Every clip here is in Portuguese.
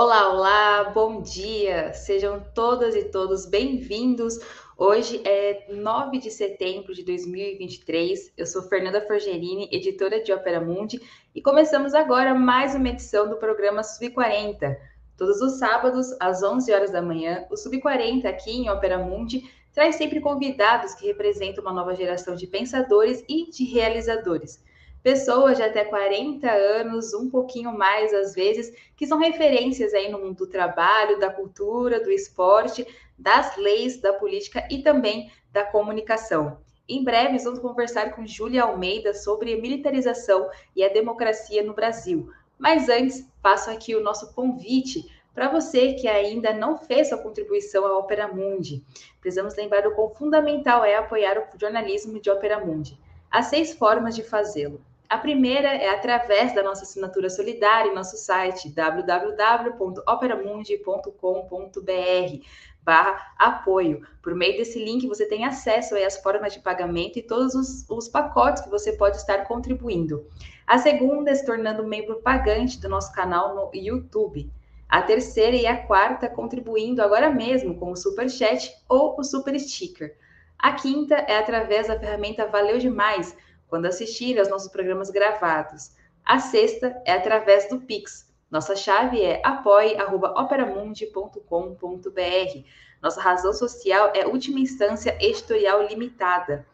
Olá, olá, bom dia! Sejam todas e todos bem-vindos. Hoje é 9 de setembro de 2023. Eu sou Fernanda Forgerini, editora de Ópera Mundi, e começamos agora mais uma edição do programa Sub40. Todos os sábados, às 11 horas da manhã, o Sub40 aqui em Ópera Mundi traz sempre convidados que representam uma nova geração de pensadores e de realizadores pessoas de até 40 anos, um pouquinho mais às vezes, que são referências aí no mundo do trabalho, da cultura, do esporte, das leis, da política e também da comunicação. Em breve, vamos conversar com Júlia Almeida sobre militarização e a democracia no Brasil. Mas antes, passo aqui o nosso convite para você que ainda não fez sua contribuição à Opera Mundi. Precisamos lembrar o quão fundamental é apoiar o jornalismo de Opera Mundi. Há seis formas de fazê-lo. A primeira é através da nossa assinatura solidária em nosso site www.operamundi.com.br barra apoio. Por meio desse link, você tem acesso às formas de pagamento e todos os, os pacotes que você pode estar contribuindo. A segunda é se tornando membro pagante do nosso canal no YouTube. A terceira e a quarta contribuindo agora mesmo com o Super Chat ou o Super Sticker. A quinta é através da ferramenta Valeu Demais, quando assistir aos nossos programas gravados. A sexta é através do Pix. Nossa chave é apoie.operamundi.com.br. Nossa razão social é última instância editorial limitada.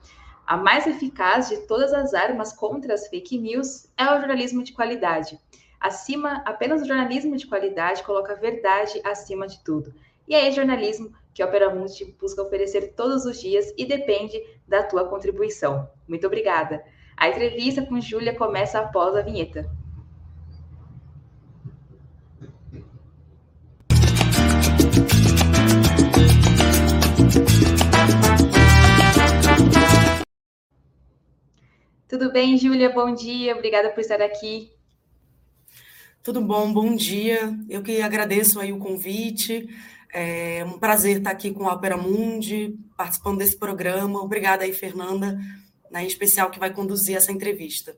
A mais eficaz de todas as armas contra as fake news é o jornalismo de qualidade. Acima, apenas o jornalismo de qualidade coloca a verdade acima de tudo. E é esse jornalismo que a Opera Mundi busca oferecer todos os dias e depende da tua contribuição. Muito obrigada. A entrevista com Júlia começa após a vinheta. Tudo bem, Júlia? Bom dia. Obrigada por estar aqui. Tudo bom, bom dia. Eu que agradeço aí o convite. É um prazer estar aqui com a Opera Mundi, participando desse programa. Obrigada aí, Fernanda, né, em especial que vai conduzir essa entrevista.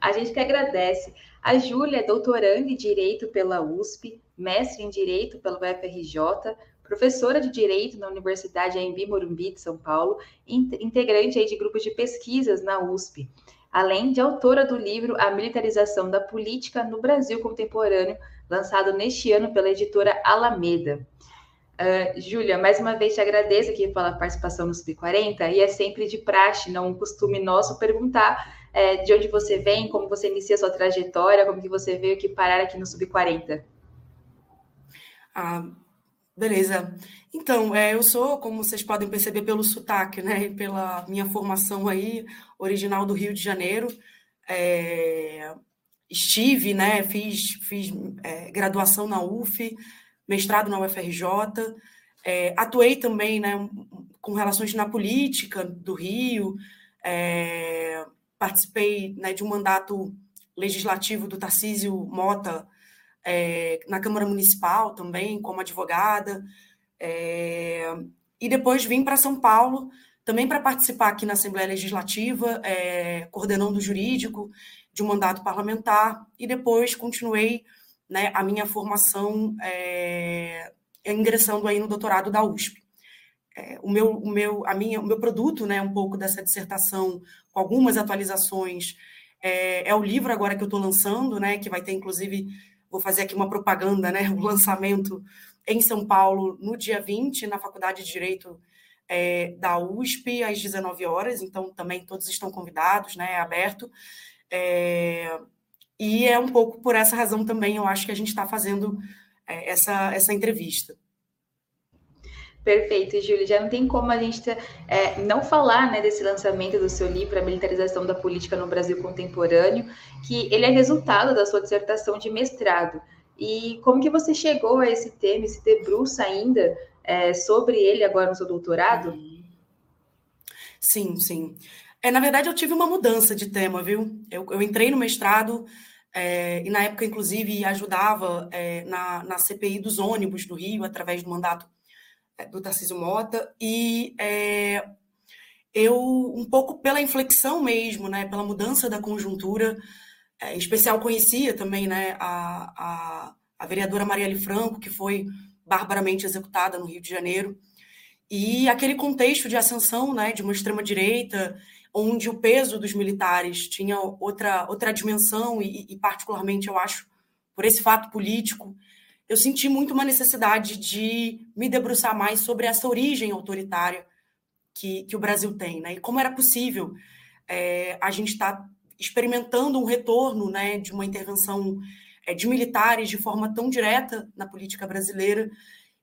A gente que agradece. A Júlia é doutoranda em Direito pela USP, mestre em Direito pela UFRJ, professora de Direito na Universidade Anhembi Morumbi de São Paulo, integrante aí de grupos de pesquisas na USP, além de autora do livro A Militarização da Política no Brasil Contemporâneo, lançado neste ano pela editora Alameda. Uh, Júlia, mais uma vez te agradeço aqui pela participação no Sub40 e é sempre de praxe, não um costume nosso, perguntar é, de onde você vem, como você inicia a sua trajetória, como que você veio aqui parar aqui no Sub40. Ah, beleza. Então, é, eu sou, como vocês podem perceber pelo sotaque, né, pela minha formação aí, original do Rio de Janeiro, é, estive, né, fiz, fiz é, graduação na UF, mestrado na UFRJ, é, atuei também né, com relações na política do Rio, é, participei né, de um mandato legislativo do Tarcísio Mota é, na Câmara Municipal também, como advogada, é, e depois vim para São Paulo também para participar aqui na Assembleia Legislativa, é, coordenando o jurídico de um mandato parlamentar, e depois continuei né, a minha formação é, ingressando aí no doutorado da USP. É, o, meu, o, meu, a minha, o meu produto, né, um pouco dessa dissertação, com algumas atualizações, é, é o livro agora que eu estou lançando, né, que vai ter, inclusive, vou fazer aqui uma propaganda, né, o lançamento em São Paulo no dia 20, na Faculdade de Direito é, da USP, às 19 horas, então também todos estão convidados, né, é aberto. É, e é um pouco por essa razão também, eu acho que a gente está fazendo é, essa, essa entrevista. Perfeito, Júlia. Já não tem como a gente é, não falar né, desse lançamento do seu livro, A Militarização da Política no Brasil Contemporâneo, que ele é resultado da sua dissertação de mestrado. E como que você chegou a esse tema, esse debruça ainda é, sobre ele agora no seu doutorado? Sim, sim. É, na verdade, eu tive uma mudança de tema, viu? Eu, eu entrei no mestrado é, e, na época, inclusive, ajudava é, na, na CPI dos ônibus do Rio, através do mandato é, do Tarcísio Mota. E é, eu, um pouco pela inflexão mesmo, né, pela mudança da conjuntura, é, em especial conhecia também né, a, a, a vereadora Marielle Franco, que foi barbaramente executada no Rio de Janeiro, e aquele contexto de ascensão né, de uma extrema-direita, onde o peso dos militares tinha outra, outra dimensão, e, e, particularmente, eu acho, por esse fato político, eu senti muito uma necessidade de me debruçar mais sobre essa origem autoritária que, que o Brasil tem, né? E como era possível é, a gente estar tá experimentando um retorno né, de uma intervenção é, de militares de forma tão direta na política brasileira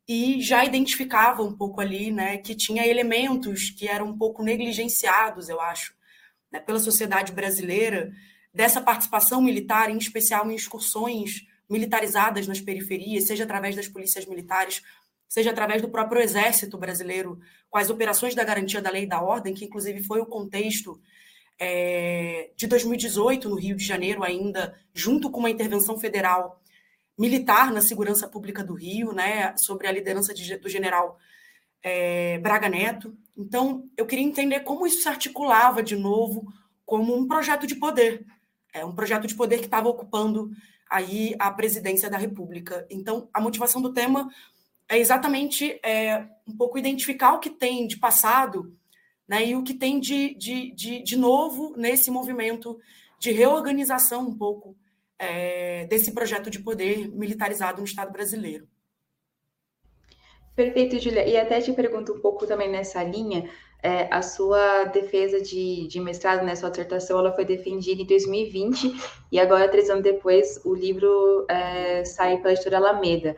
e já identificava um pouco ali né, que tinha elementos que eram um pouco negligenciados, eu acho, né, pela sociedade brasileira, dessa participação militar, em especial em excursões militarizadas nas periferias, seja através das polícias militares, seja através do próprio exército brasileiro, com as operações da garantia da lei e da ordem, que inclusive foi o contexto é, de 2018, no Rio de Janeiro, ainda, junto com uma intervenção federal militar na segurança pública do Rio, né, sobre a liderança de, do general é, Braga Neto. Então, eu queria entender como isso se articulava de novo como um projeto de poder, é um projeto de poder que estava ocupando aí a presidência da República. Então, a motivação do tema é exatamente é, um pouco identificar o que tem de passado né, e o que tem de, de, de, de novo nesse movimento de reorganização um pouco é, desse projeto de poder militarizado no Estado brasileiro. Perfeito, Julia. E até te pergunto um pouco também nessa linha, é, a sua defesa de, de mestrado, né, sua dissertação, ela foi defendida em 2020 e agora, três anos depois, o livro é, sai pela editora Alameda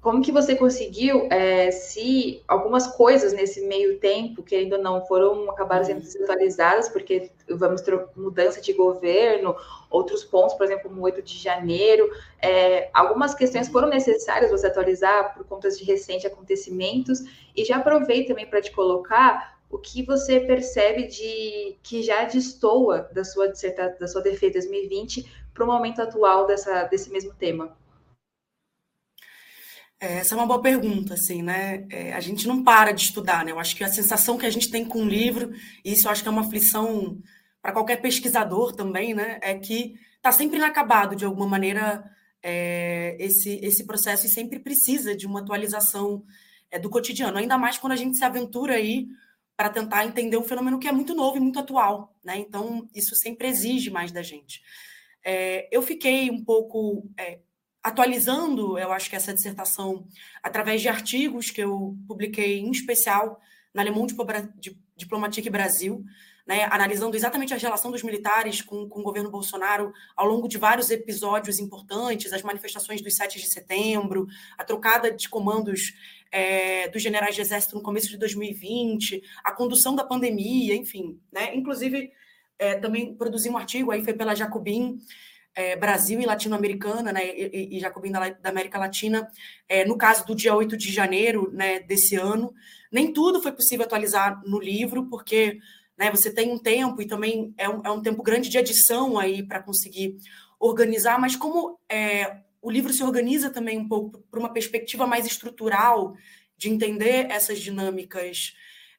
como que você conseguiu, é, se algumas coisas nesse meio tempo, querendo ou não, foram acabaram sendo desatualizadas, porque vamos ter mudança de governo, outros pontos, por exemplo, no 8 de janeiro, é, algumas questões foram necessárias você atualizar por conta de recentes acontecimentos, e já aproveito também para te colocar o que você percebe de que já destoa da sua dissertação, da sua defesa 2020 para o momento atual dessa, desse mesmo tema. É, essa é uma boa pergunta, assim, né? É, a gente não para de estudar, né? Eu acho que a sensação que a gente tem com o livro, e isso eu acho que é uma aflição para qualquer pesquisador também, né? É que está sempre inacabado, de alguma maneira, é, esse, esse processo e sempre precisa de uma atualização é, do cotidiano, ainda mais quando a gente se aventura aí para tentar entender um fenômeno que é muito novo e muito atual, né? Então, isso sempre exige mais da gente. É, eu fiquei um pouco é, atualizando, eu acho que essa dissertação, através de artigos que eu publiquei, em especial, na Le Monde Diplomatique Brasil, né, analisando exatamente a relação dos militares com, com o governo Bolsonaro ao longo de vários episódios importantes, as manifestações dos 7 de setembro, a trocada de comandos é, dos generais de exército no começo de 2020, a condução da pandemia, enfim. Né, inclusive, é, também produzi um artigo, aí foi pela Jacobin, é, Brasil e latino-americana, né, e, e Jacobina da, América Latina, é, no caso do dia 8 de janeiro né, desse ano. Nem tudo foi possível atualizar no livro, porque né, você tem um tempo e também é um, é um tempo grande de edição aí para conseguir organizar, mas como é, o livro se organiza também um pouco para uma perspectiva mais estrutural de entender essas dinâmicas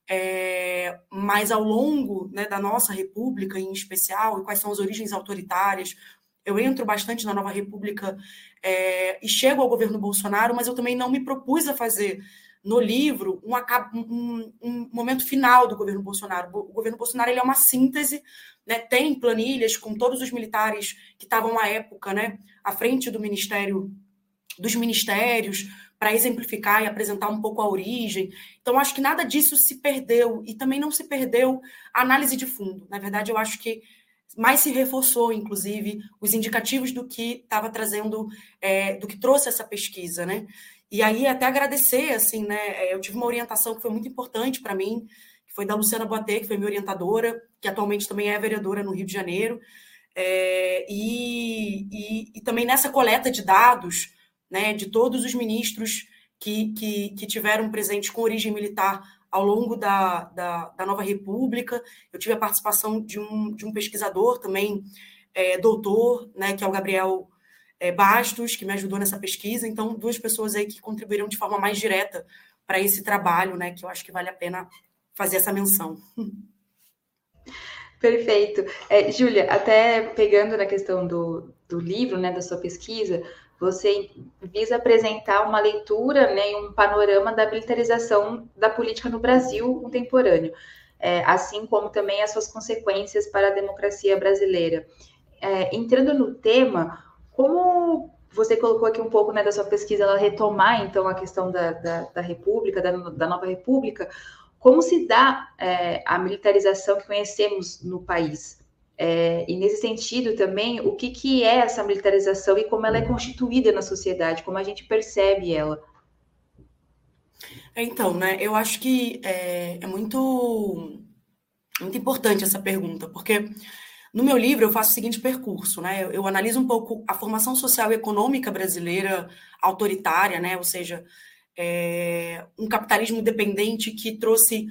é, mais ao longo né, da nossa república em especial, e quais são as origens autoritárias, eu entro bastante na Nova República é, e chego ao governo Bolsonaro, mas eu também não me propus a fazer no livro um, um, um momento final do governo Bolsonaro. O governo Bolsonaro ele é uma síntese, né, tem planilhas com todos os militares que estavam à época né, à frente do Ministério dos ministérios para exemplificar e apresentar um pouco a origem. Então, acho que nada disso se perdeu e também não se perdeu a análise de fundo. Na verdade, eu acho que mais se reforçou, inclusive, os indicativos do que estava trazendo, é, do que trouxe essa pesquisa, né? E aí até agradecer, assim, né? É, eu tive uma orientação que foi muito importante para mim, que foi da Luciana Boatê, que foi minha orientadora, que atualmente também é vereadora no Rio de Janeiro, é, e, e, e, também nessa coleta de dados, né, de todos os ministros que, que, que tiveram presente com origem militar ao longo da, da, da, Nova República. Eu tive a participação de um, de um pesquisador também, é, doutor, né, que é o Gabriel é, Bastos, que me ajudou nessa pesquisa. Então, duas pessoas aí que contribuíram de forma mais direta para esse trabalho, né, que eu acho que vale a pena fazer essa menção. Perfeito. É, Júlia, até pegando na questão do, do livro, né, da sua pesquisa, você visa apresentar uma leitura né, um panorama da militarização da política no Brasil contemporâneo, é, assim como também as suas consequências para a democracia brasileira. É, entrando no tema, como você colocou aqui um pouco né, da sua pesquisa, ela retomar então a questão da, da, da República, da, da, nova República, como se dá é, a militarização que conhecemos no país? É, e nesse sentido também, o que, que é essa militarização e como ela é constituída na sociedade, como a gente percebe ela? Então, né, eu acho que é, é muito, muito importante essa pergunta, porque no meu livro, eu faço o seguinte percurso, né? Eu, eu, analiso um pouco a formação social e econômica brasileira autoritária, né? Ou seja, é, um capitalismo dependente que trouxe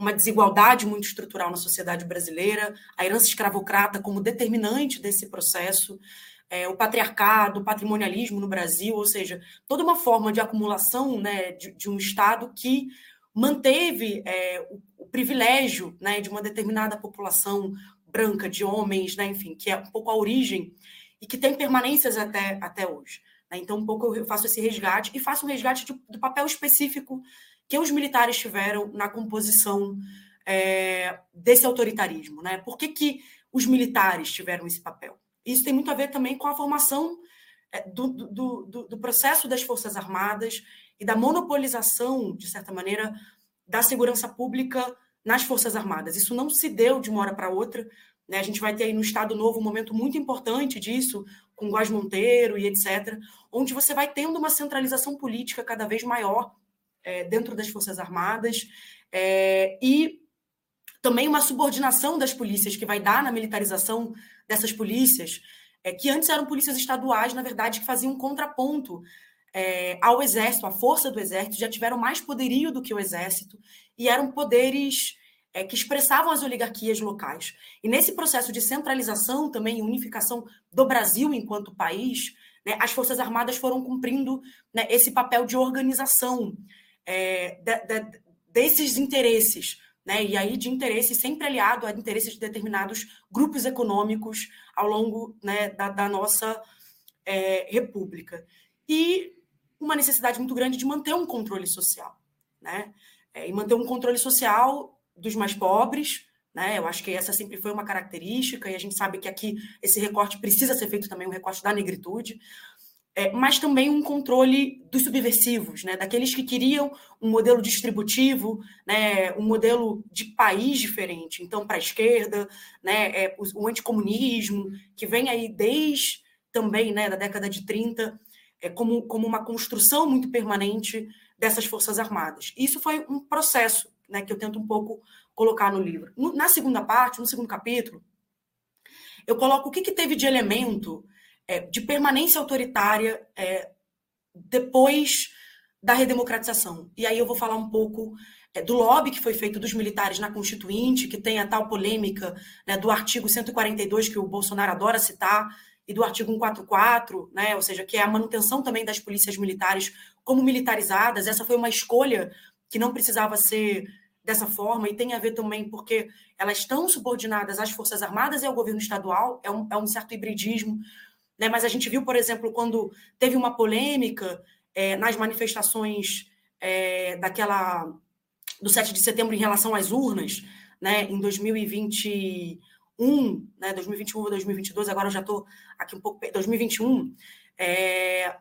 uma desigualdade muito estrutural na sociedade brasileira, a herança escravocrata como determinante desse processo, é, o patriarcado, o patrimonialismo no Brasil, ou seja, toda uma forma de acumulação né, de, de um Estado que manteve é, o, o, privilégio né, de uma determinada população branca, de homens, né, enfim, que é um pouco a origem e que tem permanências até, até hoje. Né? Então, um pouco eu faço esse resgate e faço um resgate de, do papel específico que os militares tiveram na composição é, desse autoritarismo. Né? Por que, que os militares tiveram esse papel? Isso tem muito a ver também com a formação é, do, do, do, do processo das Forças Armadas e da monopolização, de certa maneira, da segurança pública nas Forças Armadas. Isso não se deu de uma hora para outra. Né? A gente vai ter aí no Estado Novo um momento muito importante disso, com Guas Monteiro e etc., onde você vai tendo uma centralização política cada vez maior é, dentro das Forças Armadas é, e também uma subordinação das polícias que vai dar na militarização dessas polícias, é, que antes eram polícias estaduais, na verdade, que faziam um contraponto é, ao exército, à força do exército, já tiveram mais poderio do que o exército e eram poderes é, que expressavam as oligarquias locais. E nesse processo de centralização também, unificação do Brasil enquanto país, né, as Forças Armadas foram cumprindo né, esse papel de organização é, de, de, desses interesses. Né, e aí de interesses sempre aliado a interesses de determinados grupos econômicos ao longo né, da, da, nossa é, república. E uma necessidade muito grande de manter um controle social, né? É, e manter um controle social dos mais pobres, né? Eu acho que essa sempre foi uma característica, e a gente sabe que aqui esse recorte precisa ser feito também, um recorte da negritude, é, mas também um controle dos subversivos, né? daqueles que queriam um modelo distributivo, né? um modelo de país diferente. Então, para a esquerda, né? É, o, o anticomunismo, que vem aí desde também né, da década de 30, é, como, como uma construção muito permanente dessas Forças Armadas. Isso foi um processo né, que eu tento um pouco colocar no livro. No, na segunda parte, no segundo capítulo, eu coloco o que, que teve de elemento é, de permanência autoritária é, depois da redemocratização. E aí eu vou falar um pouco é, do lobby que foi feito dos militares na Constituinte, que tem a tal polêmica né, do artigo 142 que o Bolsonaro adora citar, e do artigo 144, né, ou seja, que é a manutenção também das polícias militares como militarizadas. Essa foi uma escolha que não precisava ser dessa forma e tem a ver também porque elas estão subordinadas às Forças Armadas e ao governo estadual, é um, é um certo hibridismo. Né? Mas a gente viu, por exemplo, quando teve uma polêmica é, nas manifestações é, daquela do 7 de setembro em relação às urnas, né, em 2020 2021, né, 2021 ou 2022, agora eu já estou aqui um pouco, 2021, é,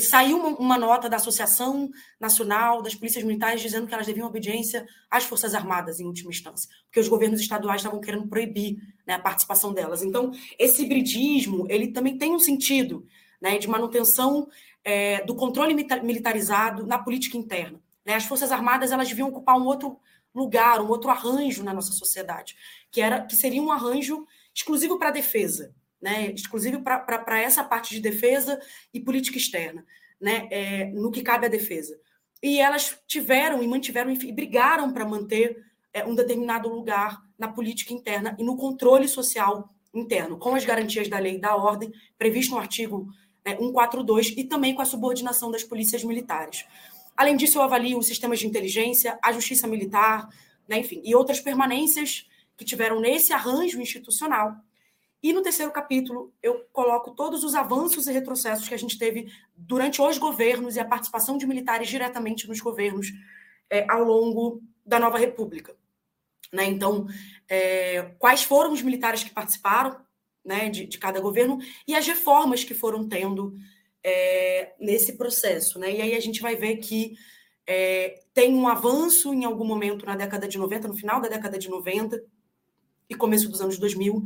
saiu uma, uma, nota da Associação Nacional das Polícias Militares dizendo que elas deviam obediência às Forças Armadas, em última instância, porque os governos estaduais estavam querendo proibir né, a participação delas. Então, esse hibridismo, ele também tem um sentido né, de manutenção é, do controle militarizado na política interna. Né? As Forças Armadas elas deviam ocupar um outro lugar, um outro arranjo na nossa sociedade, que era que seria um arranjo exclusivo para a defesa, né? exclusivo para essa parte de defesa e política externa, né? É, no que cabe à defesa. E elas tiveram e mantiveram e brigaram para manter é, um determinado lugar na política interna e no controle social interno, com as garantias da lei e da ordem, previsto no artigo né, 142, e também com a subordinação das polícias militares. Além disso, eu avalio os sistemas de inteligência, a justiça militar, né, enfim, e outras permanências que tiveram nesse arranjo institucional. E no terceiro capítulo, eu coloco todos os avanços e retrocessos que a gente teve durante os governos e a participação de militares diretamente nos governos é, ao longo da nova república. Né? Então, é, quais foram os militares que participaram né, de, de, cada governo e as reformas que foram tendo é, nesse processo. Né? E aí a gente vai ver que é, tem um avanço em algum momento na década de 90, no final da década de 90 e começo dos anos 2000,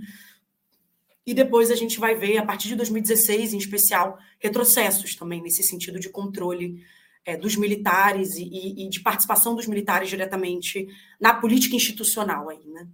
e depois a gente vai ver, a partir de 2016, em especial, retrocessos também nesse sentido de controle é, dos militares e, e, de participação dos militares diretamente na política institucional aí, né?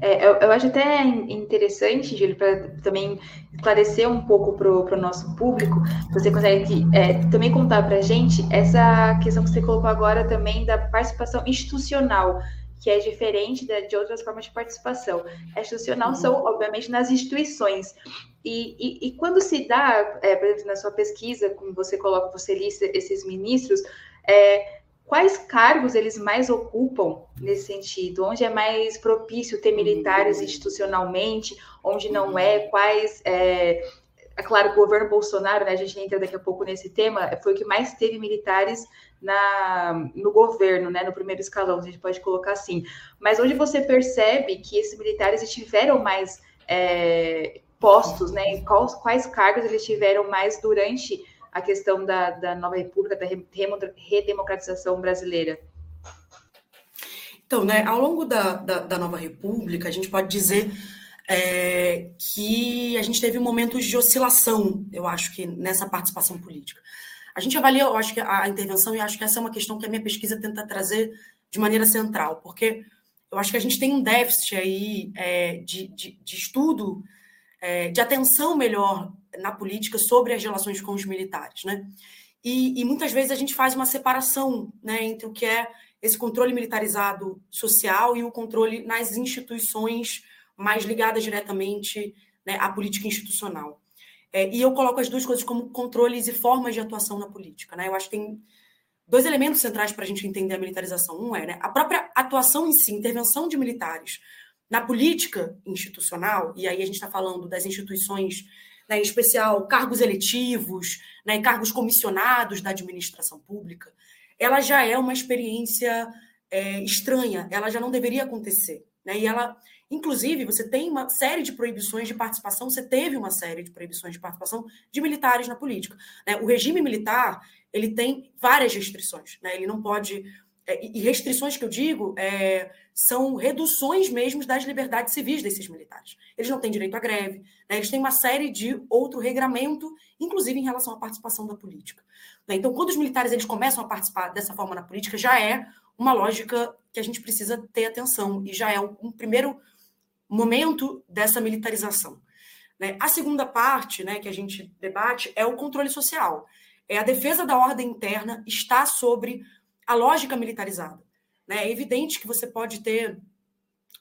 É, eu, eu, acho até interessante, Júlio, para também esclarecer um pouco para o nosso público, você consegue é, também contar para a gente essa questão que você colocou agora também da participação institucional, que é diferente de, de outras formas de participação. A institucional uhum. são, obviamente, nas instituições. E, e, e quando se dá, é, por exemplo, na sua pesquisa, como você coloca, você lista esses ministros, é, quais cargos eles mais ocupam nesse sentido? Onde é mais propício ter militares uhum. institucionalmente, onde não é? Quais. É, é claro, o governo Bolsonaro, né, a gente entra daqui a pouco nesse tema, foi o que mais teve militares na, no governo, né, no primeiro escalão, a gente pode colocar assim. Mas onde você percebe que esses militares tiveram mais é, postos, né, quais, quais cargos eles tiveram mais durante a questão da, da nova república, da redemocratização brasileira? Então, né, ao longo da, da, da nova república, a gente pode dizer é, que a gente teve momentos de oscilação, eu acho que nessa participação política. A gente avalia, eu acho que a intervenção, e acho que essa é uma questão que a minha pesquisa tenta trazer de maneira central, porque eu acho que a gente tem um déficit aí é, de, de, de, estudo, é, de atenção melhor na política sobre as relações com os militares, né? E, e, muitas vezes a gente faz uma separação né, entre o que é esse controle militarizado social e o controle nas instituições mais ligadas diretamente né, à política institucional. É, e eu coloco as duas coisas como controles e formas de atuação na política. Né? Eu acho que tem dois elementos centrais para a gente entender a militarização. Um é né, a própria atuação em si, intervenção de militares na política institucional, e aí a gente está falando das instituições, né, em especial cargos eletivos, né, cargos comissionados da administração pública, ela já é uma experiência é, estranha, ela já não deveria acontecer. Né? E ela Inclusive, você tem uma série de proibições de participação, você teve uma série de proibições de participação de militares na política. Né? O regime militar ele tem várias restrições. Né? Ele não pode. É, e restrições que eu digo é, são reduções mesmo das liberdades civis desses militares. Eles não têm direito à greve, né? eles têm uma série de outro regramento, inclusive em relação à participação da política. Né? Então, quando os militares eles começam a participar dessa forma na política, já é uma lógica que a gente precisa ter atenção e já é um, um primeiro momento dessa militarização. Né? A segunda parte né, que a gente debate é o controle social. É a defesa da ordem interna está sobre a lógica militarizada. Né? É evidente que você pode ter,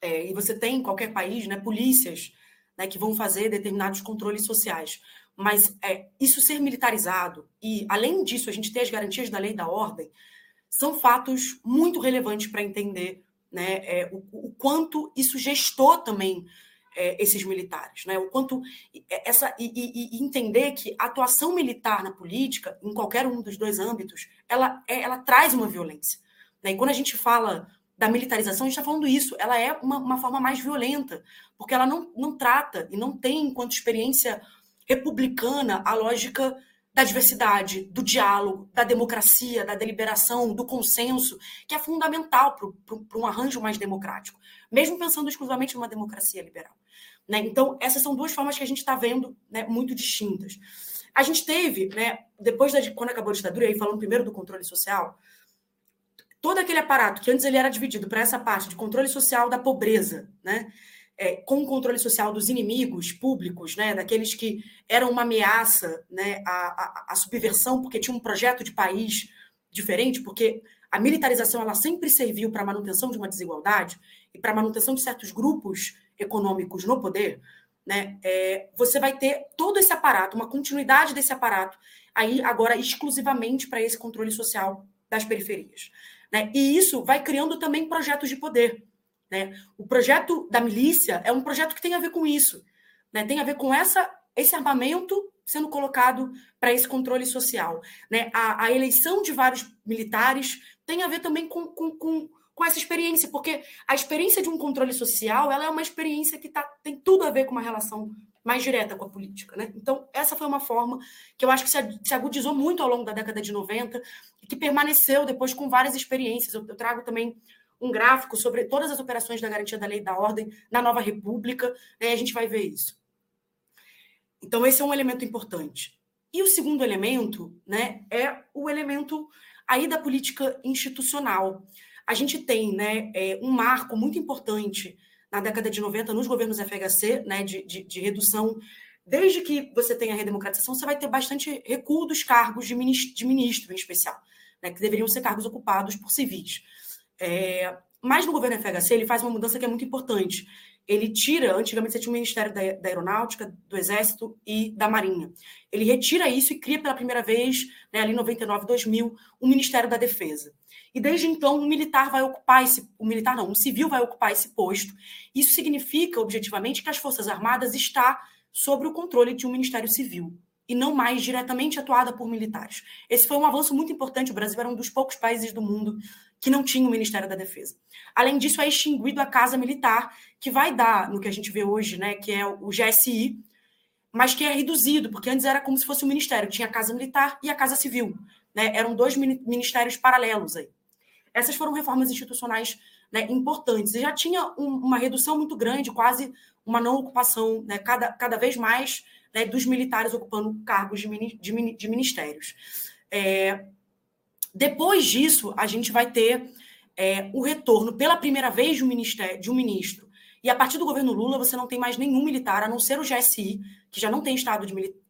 é, e você tem em qualquer país, né, polícias né, que vão fazer determinados controles sociais. Mas é, isso ser militarizado e, além disso, a gente ter as garantias da lei da ordem, são fatos muito relevantes para entender né, é, o, o, quanto isso gestou também é, esses militares, né, o quanto é, essa e, e, e, entender que a atuação militar na política, em qualquer um dos dois âmbitos, ela, é, ela traz uma violência. Né, e quando a gente fala da militarização, a gente está falando isso, ela é uma, uma forma mais violenta, porque ela não, não trata e não tem, enquanto experiência republicana, a lógica da diversidade, do diálogo, da democracia, da deliberação, do consenso, que é fundamental para um arranjo mais democrático, mesmo pensando exclusivamente numa democracia liberal. Né? Então, essas são duas formas que a gente está vendo né, muito distintas. A gente teve, né, depois da, quando acabou a ditadura, aí falando primeiro do controle social, todo aquele aparato que antes ele era dividido para essa parte de controle social da pobreza, né? É, com o controle social dos inimigos públicos, né, daqueles que eram uma ameaça né, à, à, à subversão, porque tinha um projeto de país diferente, porque a militarização ela sempre serviu para a manutenção de uma desigualdade e para a manutenção de certos grupos econômicos no poder, né, é, você vai ter todo esse aparato, uma continuidade desse aparato, aí agora exclusivamente para esse controle social das periferias. Né? E isso vai criando também projetos de poder. Né? O projeto da milícia é um projeto que tem a ver com isso, né? tem a ver com essa, esse armamento sendo colocado para esse controle social. Né? A, a, eleição de vários militares tem a ver também com, com, com, com, essa experiência, porque a experiência de um controle social ela é uma experiência que tá, tem tudo a ver com uma relação mais direta com a política. Né? Então, essa foi uma forma que eu acho que se agudizou muito ao longo da década de 90 e que permaneceu depois com várias experiências. Eu, eu trago também um gráfico sobre todas as operações da garantia da lei e da ordem na nova república, né? a gente vai ver isso. Então, esse é um elemento importante. E o segundo elemento né, é o elemento aí da política institucional. A gente tem né, é, um marco muito importante na década de 90 nos governos FHC, né, de, de, de redução. Desde que você tem a redemocratização, você vai ter bastante recuo dos cargos de ministro, de ministro em especial, né, que deveriam ser cargos ocupados por civis. É, mas no governo FHC ele faz uma mudança que é muito importante. Ele tira, antigamente você tinha o Ministério da, da Aeronáutica, do Exército e da Marinha. Ele retira isso e cria pela primeira vez, né, ali em 99, 2000, o Ministério da Defesa. E desde então, um militar vai ocupar esse. O militar não, um civil vai ocupar esse posto. Isso significa, objetivamente, que as Forças Armadas está sob o controle de um Ministério Civil e não mais diretamente atuada por militares. Esse foi um avanço muito importante. O Brasil era um dos poucos países do mundo que não tinha o Ministério da Defesa. Além disso, é extinguido a Casa Militar, que vai dar no que a gente vê hoje, né, que é o GSI, mas que é reduzido, porque antes era como se fosse um ministério, tinha a Casa Militar e a Casa Civil, né? Eram dois ministérios paralelos aí. Essas foram reformas institucionais né, importantes. E já tinha um, uma redução muito grande, quase uma não ocupação, né, cada, cada vez mais né, dos militares ocupando cargos de, de, de ministérios. É, depois disso, a gente vai ter é, o retorno pela primeira vez de um, ministério, de um ministro. E a partir do governo Lula, você não tem mais nenhum militar, a não ser o GSI, que já não tem de,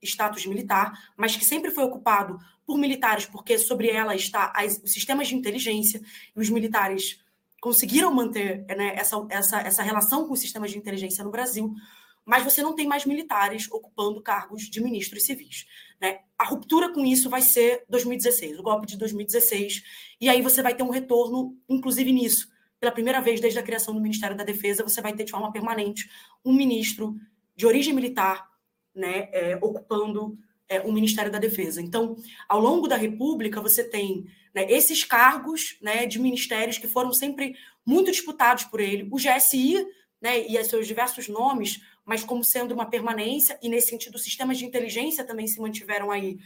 status de militar, mas que sempre foi ocupado por militares, porque sobre ela está as, os sistemas de inteligência, e os militares conseguiram manter né, essa, essa, essa relação com os sistemas de inteligência no Brasil, mas você não tem mais militares ocupando cargos de ministros civis. Né? A ruptura com isso vai ser 2016, o golpe de 2016, e aí você vai ter um retorno, inclusive nisso. Pela primeira vez desde a criação do Ministério da Defesa, você vai ter de forma permanente um ministro de origem militar né, é, ocupando é, o Ministério da Defesa. Então, ao longo da República, você tem né, esses cargos né, de ministérios que foram sempre muito disputados por ele. O GSI né, e seus diversos nomes mas como sendo uma permanência, e nesse sentido, sistemas de inteligência também se mantiveram aí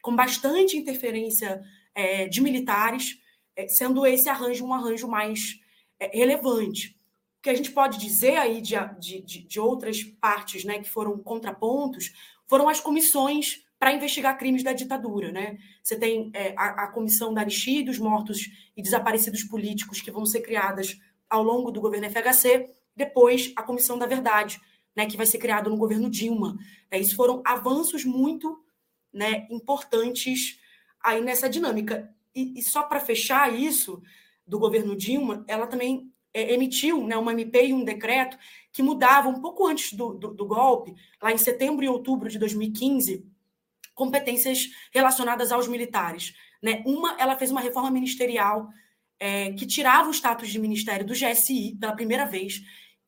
com bastante interferência é, de militares, é, sendo esse arranjo um arranjo mais é, relevante. O que a gente pode dizer aí de, de, de outras partes né, que foram contrapontos foram as comissões para investigar crimes da ditadura. Né? Você tem é, a, a, comissão da anistia dos mortos e desaparecidos políticos que vão ser criadas ao longo do governo FHC, depois a comissão da verdade, né, que vai ser criado no governo Dilma. É, isso foram avanços muito né, importantes aí nessa dinâmica. E, e só para fechar isso do governo Dilma, ela também é, emitiu né, uma MP e um decreto que mudava um pouco antes do, do, do golpe, lá em setembro e outubro de 2015, competências relacionadas aos militares. Né? Uma, ela fez uma reforma ministerial é, que tirava o status de ministério do GSI pela primeira vez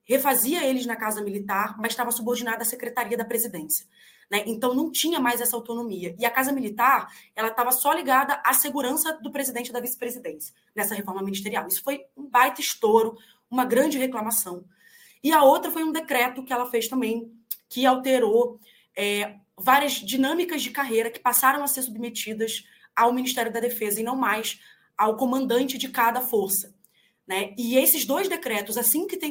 refazia eles na Casa Militar, mas estava subordinada à Secretaria da Presidência. Né? Então não tinha mais essa autonomia. E a Casa Militar ela estava só ligada à segurança do presidente e da vice-presidência nessa reforma ministerial. Isso foi um baita estouro, uma grande reclamação. E a outra foi um decreto que ela fez também, que alterou é, várias dinâmicas de carreira que passaram a ser submetidas ao Ministério da Defesa e não mais ao comandante de cada força. Né? E esses dois decretos, assim que tem